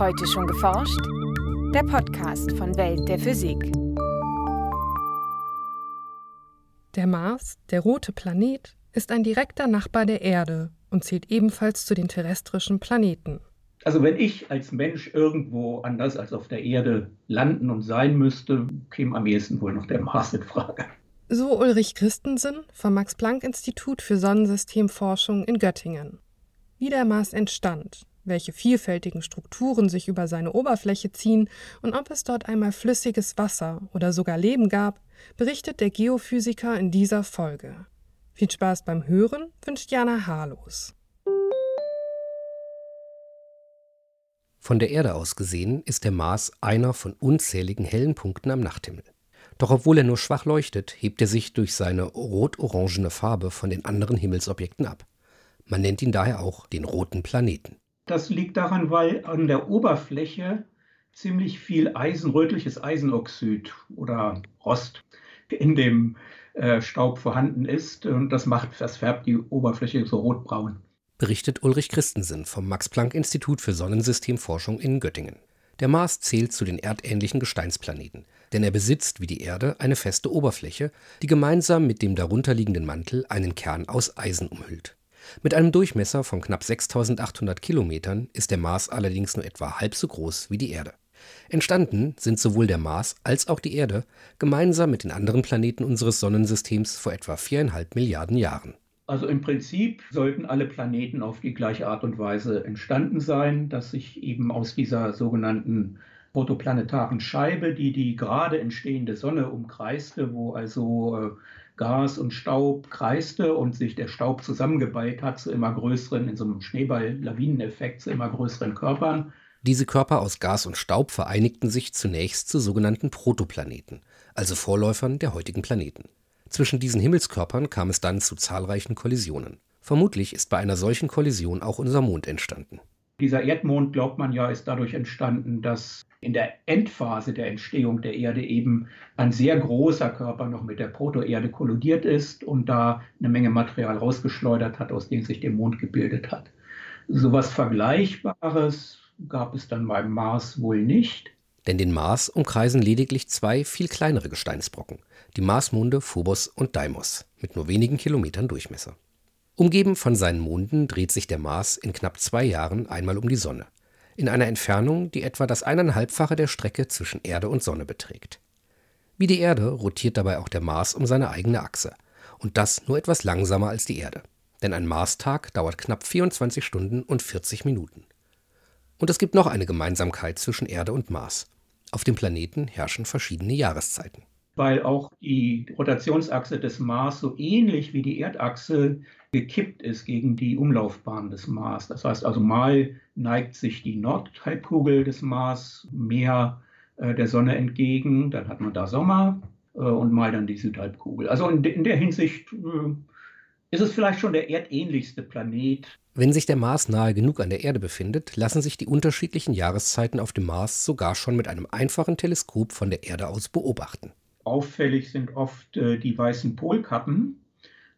Heute schon geforscht? Der Podcast von Welt der Physik. Der Mars, der rote Planet, ist ein direkter Nachbar der Erde und zählt ebenfalls zu den terrestrischen Planeten. Also wenn ich als Mensch irgendwo anders als auf der Erde landen und sein müsste, käme am ehesten wohl noch der Mars in Frage. So Ulrich Christensen vom Max-Planck-Institut für Sonnensystemforschung in Göttingen. Wie der Mars entstand, welche vielfältigen Strukturen sich über seine Oberfläche ziehen und ob es dort einmal flüssiges Wasser oder sogar Leben gab, berichtet der Geophysiker in dieser Folge. Viel Spaß beim Hören wünscht Jana Harlos. Von der Erde aus gesehen ist der Mars einer von unzähligen hellen Punkten am Nachthimmel. Doch obwohl er nur schwach leuchtet, hebt er sich durch seine rot-orangene Farbe von den anderen Himmelsobjekten ab. Man nennt ihn daher auch den roten Planeten. Das liegt daran, weil an der Oberfläche ziemlich viel Eisen, rötliches Eisenoxid oder Rost in dem äh, Staub vorhanden ist. Und das macht, das färbt die Oberfläche so rotbraun. Berichtet Ulrich Christensen vom Max-Planck-Institut für Sonnensystemforschung in Göttingen. Der Mars zählt zu den erdähnlichen Gesteinsplaneten, denn er besitzt wie die Erde eine feste Oberfläche, die gemeinsam mit dem darunterliegenden Mantel einen Kern aus Eisen umhüllt. Mit einem Durchmesser von knapp 6800 Kilometern ist der Mars allerdings nur etwa halb so groß wie die Erde. Entstanden sind sowohl der Mars als auch die Erde gemeinsam mit den anderen Planeten unseres Sonnensystems vor etwa viereinhalb Milliarden Jahren. Also im Prinzip sollten alle Planeten auf die gleiche Art und Weise entstanden sein, dass sich eben aus dieser sogenannten protoplanetaren Scheibe, die die gerade entstehende Sonne umkreiste, wo also äh, Gas und Staub kreiste und sich der Staub zusammengeballt hat zu immer größeren, in so einem Schneeball-Lawineneffekt zu immer größeren Körpern. Diese Körper aus Gas und Staub vereinigten sich zunächst zu sogenannten Protoplaneten, also Vorläufern der heutigen Planeten. Zwischen diesen Himmelskörpern kam es dann zu zahlreichen Kollisionen. Vermutlich ist bei einer solchen Kollision auch unser Mond entstanden. Dieser Erdmond, glaubt man ja, ist dadurch entstanden, dass in der Endphase der Entstehung der Erde eben ein sehr großer Körper noch mit der Protoerde kollidiert ist und da eine Menge Material rausgeschleudert hat, aus dem sich der Mond gebildet hat. So etwas Vergleichbares gab es dann beim Mars wohl nicht. Denn den Mars umkreisen lediglich zwei viel kleinere Gesteinsbrocken, die Marsmonde Phobos und Deimos, mit nur wenigen Kilometern Durchmesser. Umgeben von seinen Monden dreht sich der Mars in knapp zwei Jahren einmal um die Sonne in einer Entfernung, die etwa das eineinhalbfache der Strecke zwischen Erde und Sonne beträgt. Wie die Erde rotiert dabei auch der Mars um seine eigene Achse. Und das nur etwas langsamer als die Erde. Denn ein Marstag dauert knapp 24 Stunden und 40 Minuten. Und es gibt noch eine Gemeinsamkeit zwischen Erde und Mars. Auf dem Planeten herrschen verschiedene Jahreszeiten weil auch die Rotationsachse des Mars so ähnlich wie die Erdachse gekippt ist gegen die Umlaufbahn des Mars. Das heißt also, mal neigt sich die Nordhalbkugel des Mars mehr äh, der Sonne entgegen, dann hat man da Sommer äh, und mal dann die Südhalbkugel. Also in, de in der Hinsicht äh, ist es vielleicht schon der erdähnlichste Planet. Wenn sich der Mars nahe genug an der Erde befindet, lassen sich die unterschiedlichen Jahreszeiten auf dem Mars sogar schon mit einem einfachen Teleskop von der Erde aus beobachten. Auffällig sind oft die weißen Polkappen,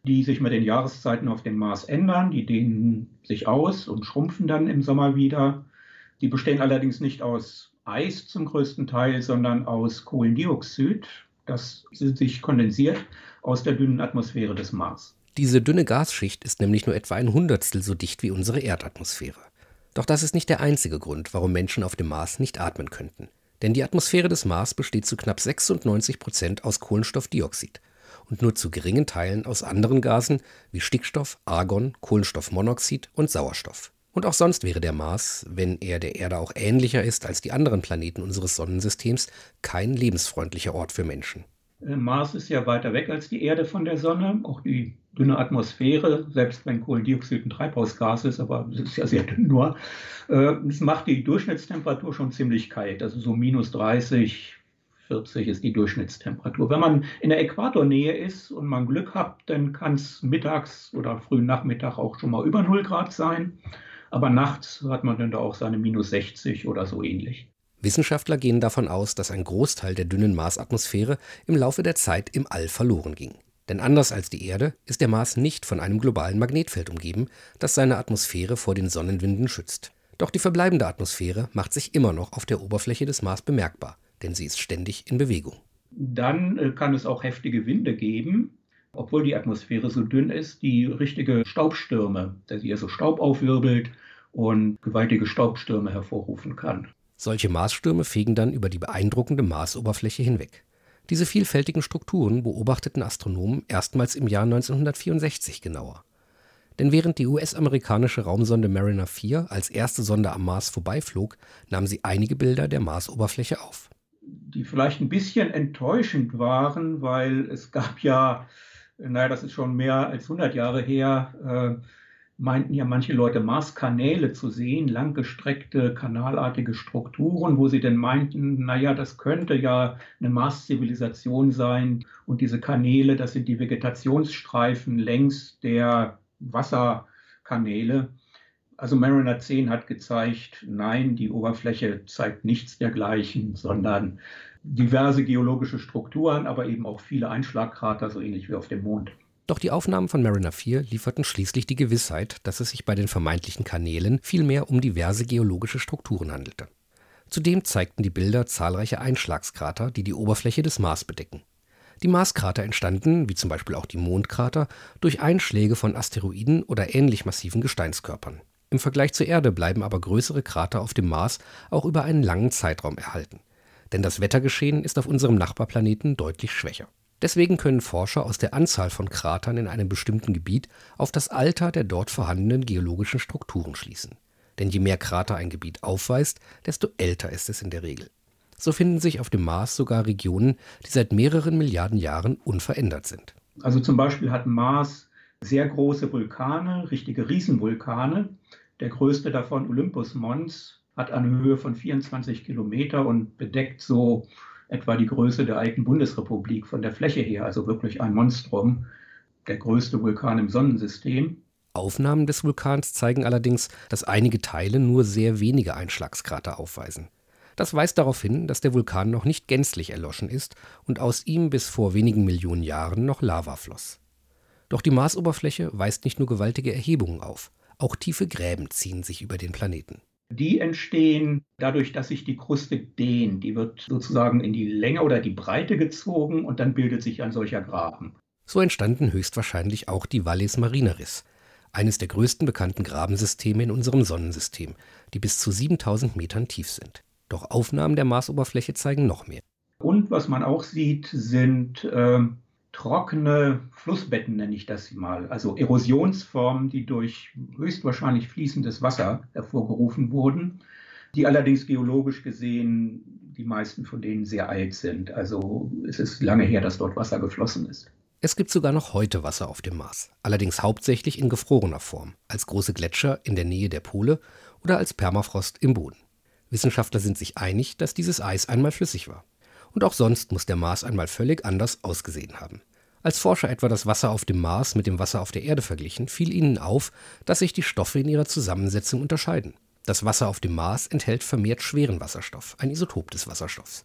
die sich mit den Jahreszeiten auf dem Mars ändern. Die dehnen sich aus und schrumpfen dann im Sommer wieder. Die bestehen allerdings nicht aus Eis zum größten Teil, sondern aus Kohlendioxid, das sich kondensiert aus der dünnen Atmosphäre des Mars. Diese dünne Gasschicht ist nämlich nur etwa ein Hundertstel so dicht wie unsere Erdatmosphäre. Doch das ist nicht der einzige Grund, warum Menschen auf dem Mars nicht atmen könnten. Denn die Atmosphäre des Mars besteht zu knapp 96 Prozent aus Kohlenstoffdioxid und nur zu geringen Teilen aus anderen Gasen wie Stickstoff, Argon, Kohlenstoffmonoxid und Sauerstoff. Und auch sonst wäre der Mars, wenn er der Erde auch ähnlicher ist als die anderen Planeten unseres Sonnensystems, kein lebensfreundlicher Ort für Menschen. Äh, Mars ist ja weiter weg als die Erde von der Sonne. Auch die dünne Atmosphäre, selbst wenn Kohlendioxid ein Treibhausgas ist, aber es ist ja sehr dünn nur, äh, es macht die Durchschnittstemperatur schon ziemlich kalt. Also so minus 30, 40 ist die Durchschnittstemperatur. Wenn man in der Äquatornähe ist und man Glück hat, dann kann es mittags oder frühen Nachmittag auch schon mal über 0 Grad sein. Aber nachts hat man dann da auch seine minus 60 oder so ähnlich. Wissenschaftler gehen davon aus, dass ein Großteil der dünnen Marsatmosphäre im Laufe der Zeit im All verloren ging. Denn anders als die Erde ist der Mars nicht von einem globalen Magnetfeld umgeben, das seine Atmosphäre vor den Sonnenwinden schützt. Doch die verbleibende Atmosphäre macht sich immer noch auf der Oberfläche des Mars bemerkbar, denn sie ist ständig in Bewegung. Dann äh, kann es auch heftige Winde geben, obwohl die Atmosphäre so dünn ist, die richtige Staubstürme, dass sie also Staub aufwirbelt und gewaltige Staubstürme hervorrufen kann. Solche Marsstürme fegen dann über die beeindruckende Marsoberfläche hinweg. Diese vielfältigen Strukturen beobachteten Astronomen erstmals im Jahr 1964 genauer. Denn während die US-amerikanische Raumsonde Mariner 4 als erste Sonde am Mars vorbeiflog, nahm sie einige Bilder der Marsoberfläche auf. Die vielleicht ein bisschen enttäuschend waren, weil es gab ja, naja, das ist schon mehr als 100 Jahre her, äh, meinten ja manche Leute Marskanäle zu sehen, langgestreckte kanalartige Strukturen, wo sie denn meinten, naja, das könnte ja eine Mars-Zivilisation sein und diese Kanäle, das sind die Vegetationsstreifen längs der Wasserkanäle. Also Mariner 10 hat gezeigt, nein, die Oberfläche zeigt nichts dergleichen, sondern diverse geologische Strukturen, aber eben auch viele Einschlagkrater, so ähnlich wie auf dem Mond. Doch die Aufnahmen von Mariner 4 lieferten schließlich die Gewissheit, dass es sich bei den vermeintlichen Kanälen vielmehr um diverse geologische Strukturen handelte. Zudem zeigten die Bilder zahlreiche Einschlagskrater, die die Oberfläche des Mars bedecken. Die Marskrater entstanden, wie zum Beispiel auch die Mondkrater, durch Einschläge von Asteroiden oder ähnlich massiven Gesteinskörpern. Im Vergleich zur Erde bleiben aber größere Krater auf dem Mars auch über einen langen Zeitraum erhalten. Denn das Wettergeschehen ist auf unserem Nachbarplaneten deutlich schwächer. Deswegen können Forscher aus der Anzahl von Kratern in einem bestimmten Gebiet auf das Alter der dort vorhandenen geologischen Strukturen schließen. Denn je mehr Krater ein Gebiet aufweist, desto älter ist es in der Regel. So finden sich auf dem Mars sogar Regionen, die seit mehreren Milliarden Jahren unverändert sind. Also zum Beispiel hat Mars sehr große Vulkane, richtige Riesenvulkane. Der größte davon, Olympus Mons, hat eine Höhe von 24 Kilometer und bedeckt so etwa die Größe der alten Bundesrepublik von der Fläche her, also wirklich ein Monstrum, der größte Vulkan im Sonnensystem. Aufnahmen des Vulkans zeigen allerdings, dass einige Teile nur sehr wenige Einschlagskrater aufweisen. Das weist darauf hin, dass der Vulkan noch nicht gänzlich erloschen ist und aus ihm bis vor wenigen Millionen Jahren noch Lava floss. Doch die Marsoberfläche weist nicht nur gewaltige Erhebungen auf, auch tiefe Gräben ziehen sich über den Planeten. Die entstehen dadurch, dass sich die Kruste dehnt. Die wird sozusagen in die Länge oder die Breite gezogen und dann bildet sich ein solcher Graben. So entstanden höchstwahrscheinlich auch die Valles Marineris, eines der größten bekannten Grabensysteme in unserem Sonnensystem, die bis zu 7000 Metern tief sind. Doch Aufnahmen der Marsoberfläche zeigen noch mehr. Und was man auch sieht, sind äh, trockene Flussbetten, nenne ich das mal, also Erosionsformen, die durch höchstwahrscheinlich fließendes Wasser hervorgerufen wurden, die allerdings geologisch gesehen die meisten von denen sehr alt sind. Also es ist lange her, dass dort Wasser geflossen ist. Es gibt sogar noch heute Wasser auf dem Mars, allerdings hauptsächlich in gefrorener Form, als große Gletscher in der Nähe der Pole oder als Permafrost im Boden. Wissenschaftler sind sich einig, dass dieses Eis einmal flüssig war. Und auch sonst muss der Mars einmal völlig anders ausgesehen haben. Als Forscher etwa das Wasser auf dem Mars mit dem Wasser auf der Erde verglichen, fiel ihnen auf, dass sich die Stoffe in ihrer Zusammensetzung unterscheiden. Das Wasser auf dem Mars enthält vermehrt schweren Wasserstoff, ein Isotop des Wasserstoffs.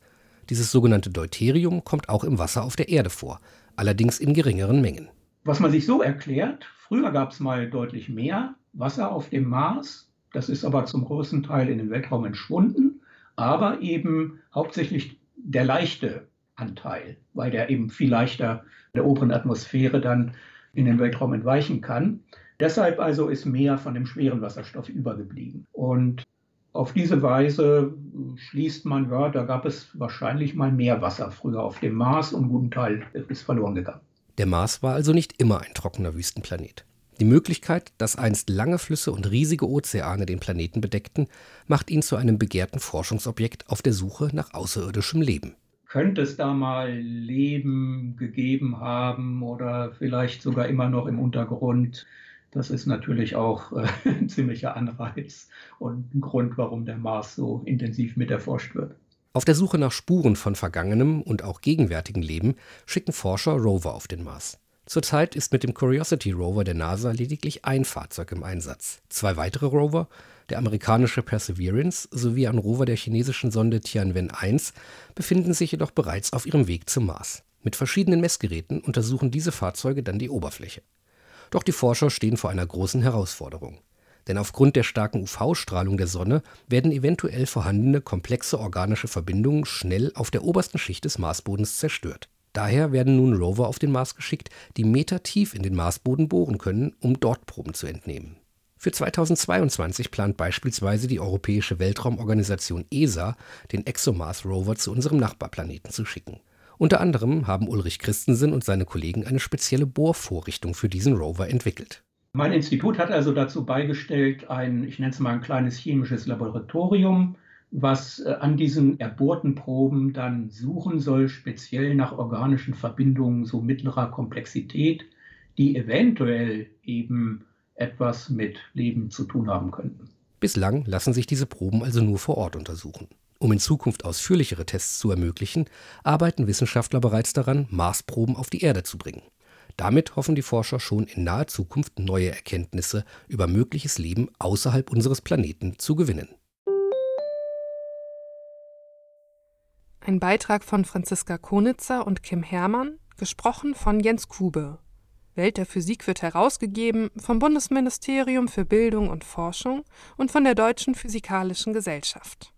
Dieses sogenannte Deuterium kommt auch im Wasser auf der Erde vor, allerdings in geringeren Mengen. Was man sich so erklärt, früher gab es mal deutlich mehr Wasser auf dem Mars, das ist aber zum großen Teil in den Weltraum entschwunden, aber eben hauptsächlich der leichte Anteil, weil der eben viel leichter der oberen Atmosphäre dann in den Weltraum entweichen kann. Deshalb also ist mehr von dem schweren Wasserstoff übergeblieben. Und auf diese Weise schließt man, ja, da gab es wahrscheinlich mal mehr Wasser früher auf dem Mars und ein guten Teil ist verloren gegangen. Der Mars war also nicht immer ein trockener Wüstenplanet. Die Möglichkeit, dass einst lange Flüsse und riesige Ozeane den Planeten bedeckten, macht ihn zu einem begehrten Forschungsobjekt auf der Suche nach außerirdischem Leben. Könnte es da mal Leben gegeben haben oder vielleicht sogar immer noch im Untergrund? Das ist natürlich auch äh, ein ziemlicher Anreiz und ein Grund, warum der Mars so intensiv mit erforscht wird. Auf der Suche nach Spuren von vergangenem und auch gegenwärtigem Leben schicken Forscher Rover auf den Mars. Zurzeit ist mit dem Curiosity Rover der NASA lediglich ein Fahrzeug im Einsatz. Zwei weitere Rover, der amerikanische Perseverance sowie ein Rover der chinesischen Sonde Tianwen-1, befinden sich jedoch bereits auf ihrem Weg zum Mars. Mit verschiedenen Messgeräten untersuchen diese Fahrzeuge dann die Oberfläche. Doch die Forscher stehen vor einer großen Herausforderung. Denn aufgrund der starken UV-Strahlung der Sonne werden eventuell vorhandene komplexe organische Verbindungen schnell auf der obersten Schicht des Marsbodens zerstört. Daher werden nun Rover auf den Mars geschickt, die metertief in den Marsboden bohren können, um dort Proben zu entnehmen. Für 2022 plant beispielsweise die Europäische Weltraumorganisation ESA, den ExoMars Rover zu unserem Nachbarplaneten zu schicken. Unter anderem haben Ulrich Christensen und seine Kollegen eine spezielle Bohrvorrichtung für diesen Rover entwickelt. Mein Institut hat also dazu beigestellt, ein, ich nenne es mal ein kleines chemisches Laboratorium, was äh, an diesen erbohrten Proben dann suchen soll, speziell nach organischen Verbindungen so mittlerer Komplexität, die eventuell eben etwas mit Leben zu tun haben könnten. Bislang lassen sich diese Proben also nur vor Ort untersuchen. Um in Zukunft ausführlichere Tests zu ermöglichen, arbeiten Wissenschaftler bereits daran, Marsproben auf die Erde zu bringen. Damit hoffen die Forscher schon in naher Zukunft neue Erkenntnisse über mögliches Leben außerhalb unseres Planeten zu gewinnen. Ein Beitrag von Franziska Konitzer und Kim Herrmann, gesprochen von Jens Kube. Welt der Physik wird herausgegeben vom Bundesministerium für Bildung und Forschung und von der Deutschen Physikalischen Gesellschaft